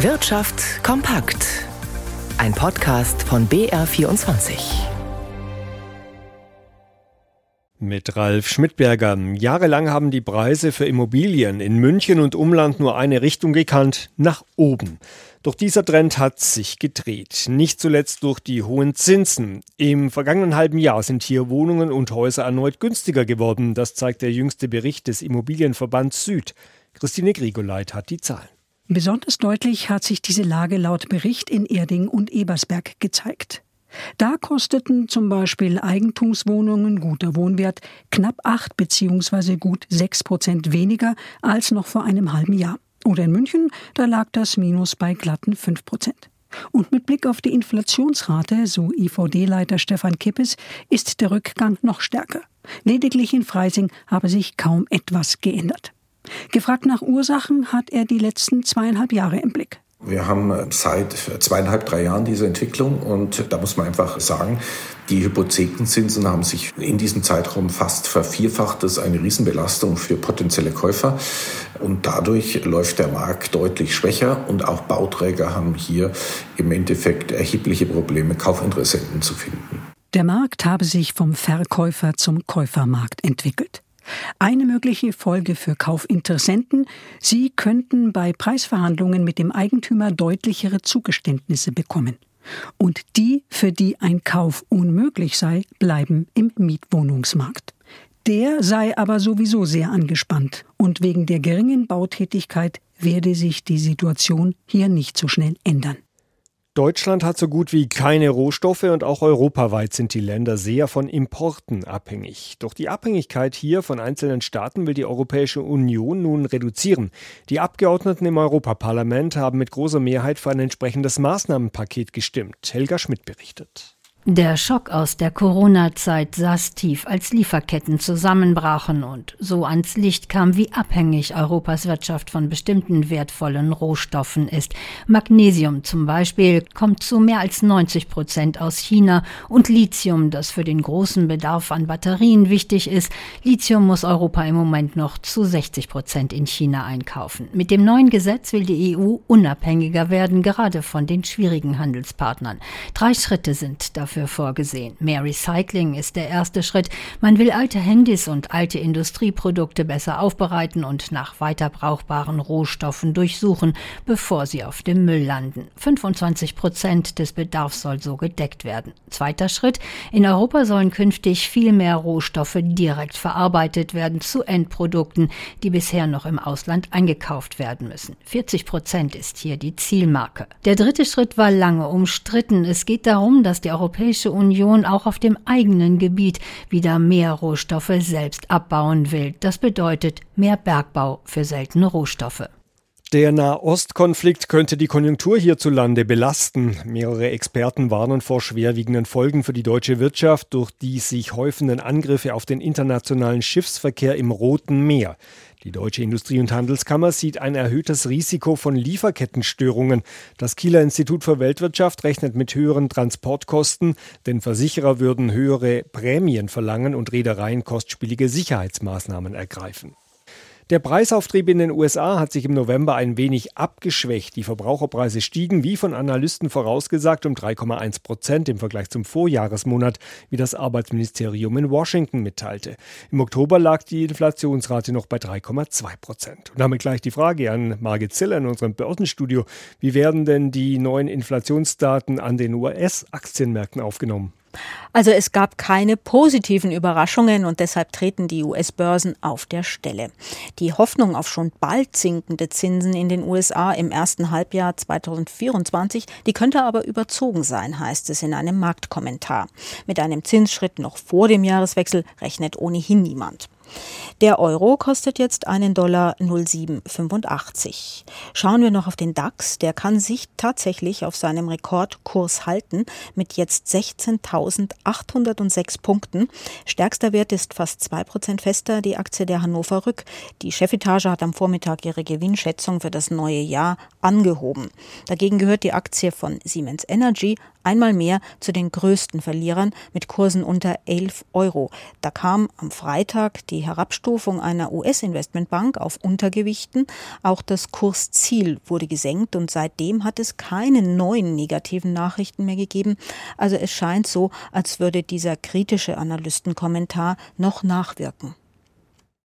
Wirtschaft kompakt. Ein Podcast von BR24. Mit Ralf Schmidberger. Jahrelang haben die Preise für Immobilien in München und Umland nur eine Richtung gekannt, nach oben. Doch dieser Trend hat sich gedreht, nicht zuletzt durch die hohen Zinsen. Im vergangenen halben Jahr sind hier Wohnungen und Häuser erneut günstiger geworden. Das zeigt der jüngste Bericht des Immobilienverbands Süd. Christine Grigoleit hat die Zahlen. Besonders deutlich hat sich diese Lage laut Bericht in Erding und Ebersberg gezeigt. Da kosteten zum Beispiel Eigentumswohnungen guter Wohnwert knapp acht bzw. gut sechs Prozent weniger als noch vor einem halben Jahr. Oder in München, da lag das Minus bei glatten fünf Prozent. Und mit Blick auf die Inflationsrate, so IVD-Leiter Stefan Kippes, ist der Rückgang noch stärker. Lediglich in Freising habe sich kaum etwas geändert. Gefragt nach Ursachen hat er die letzten zweieinhalb Jahre im Blick. Wir haben seit zweieinhalb, drei Jahren diese Entwicklung und da muss man einfach sagen, die Hypothekenzinsen haben sich in diesem Zeitraum fast vervierfacht. Das ist eine Riesenbelastung für potenzielle Käufer und dadurch läuft der Markt deutlich schwächer und auch Bauträger haben hier im Endeffekt erhebliche Probleme, Kaufinteressenten zu finden. Der Markt habe sich vom Verkäufer zum Käufermarkt entwickelt. Eine mögliche Folge für Kaufinteressenten, sie könnten bei Preisverhandlungen mit dem Eigentümer deutlichere Zugeständnisse bekommen. Und die, für die ein Kauf unmöglich sei, bleiben im Mietwohnungsmarkt. Der sei aber sowieso sehr angespannt und wegen der geringen Bautätigkeit werde sich die Situation hier nicht so schnell ändern. Deutschland hat so gut wie keine Rohstoffe und auch europaweit sind die Länder sehr von Importen abhängig. Doch die Abhängigkeit hier von einzelnen Staaten will die Europäische Union nun reduzieren. Die Abgeordneten im Europaparlament haben mit großer Mehrheit für ein entsprechendes Maßnahmenpaket gestimmt. Helga Schmidt berichtet. Der Schock aus der Corona-Zeit saß tief, als Lieferketten zusammenbrachen und so ans Licht kam, wie abhängig Europas Wirtschaft von bestimmten wertvollen Rohstoffen ist. Magnesium zum Beispiel kommt zu mehr als 90 Prozent aus China und Lithium, das für den großen Bedarf an Batterien wichtig ist. Lithium muss Europa im Moment noch zu 60 Prozent in China einkaufen. Mit dem neuen Gesetz will die EU unabhängiger werden, gerade von den schwierigen Handelspartnern. Drei Schritte sind dafür dafür vorgesehen. Mehr Recycling ist der erste Schritt. Man will alte Handys und alte Industrieprodukte besser aufbereiten und nach weiter brauchbaren Rohstoffen durchsuchen, bevor sie auf dem Müll landen. 25 Prozent des Bedarfs soll so gedeckt werden. Zweiter Schritt. In Europa sollen künftig viel mehr Rohstoffe direkt verarbeitet werden zu Endprodukten, die bisher noch im Ausland eingekauft werden müssen. 40 Prozent ist hier die Zielmarke. Der dritte Schritt war lange umstritten. Es geht darum, dass die Europäische Europäische Union auch auf dem eigenen Gebiet wieder mehr Rohstoffe selbst abbauen will. Das bedeutet mehr Bergbau für seltene Rohstoffe. Der Nahostkonflikt könnte die Konjunktur hierzulande belasten. Mehrere Experten warnen vor schwerwiegenden Folgen für die deutsche Wirtschaft durch die sich häufenden Angriffe auf den internationalen Schiffsverkehr im Roten Meer. Die Deutsche Industrie- und Handelskammer sieht ein erhöhtes Risiko von Lieferkettenstörungen. Das Kieler Institut für Weltwirtschaft rechnet mit höheren Transportkosten, denn Versicherer würden höhere Prämien verlangen und Reedereien kostspielige Sicherheitsmaßnahmen ergreifen. Der Preisauftrieb in den USA hat sich im November ein wenig abgeschwächt. Die Verbraucherpreise stiegen, wie von Analysten vorausgesagt, um 3,1 Prozent im Vergleich zum Vorjahresmonat, wie das Arbeitsministerium in Washington mitteilte. Im Oktober lag die Inflationsrate noch bei 3,2 Prozent. Und damit gleich die Frage an Margit Ziller in unserem Börsenstudio. Wie werden denn die neuen Inflationsdaten an den US-Aktienmärkten aufgenommen? Also es gab keine positiven Überraschungen und deshalb treten die US-Börsen auf der Stelle. Die Hoffnung auf schon bald sinkende Zinsen in den USA im ersten Halbjahr 2024, die könnte aber überzogen sein, heißt es in einem Marktkommentar. Mit einem Zinsschritt noch vor dem Jahreswechsel rechnet ohnehin niemand. Der Euro kostet jetzt einen Dollar 0,785. Schauen wir noch auf den DAX. Der kann sich tatsächlich auf seinem Rekordkurs halten mit jetzt 16.806 Punkten. Stärkster Wert ist fast zwei Prozent fester, die Aktie der Hannover Rück. Die Chefetage hat am Vormittag ihre Gewinnschätzung für das neue Jahr angehoben. Dagegen gehört die Aktie von Siemens Energy einmal mehr zu den größten Verlierern mit Kursen unter 11 Euro. Da kam am Freitag die die Herabstufung einer US-Investmentbank auf Untergewichten. Auch das Kursziel wurde gesenkt und seitdem hat es keine neuen negativen Nachrichten mehr gegeben. Also es scheint so, als würde dieser kritische Analystenkommentar noch nachwirken.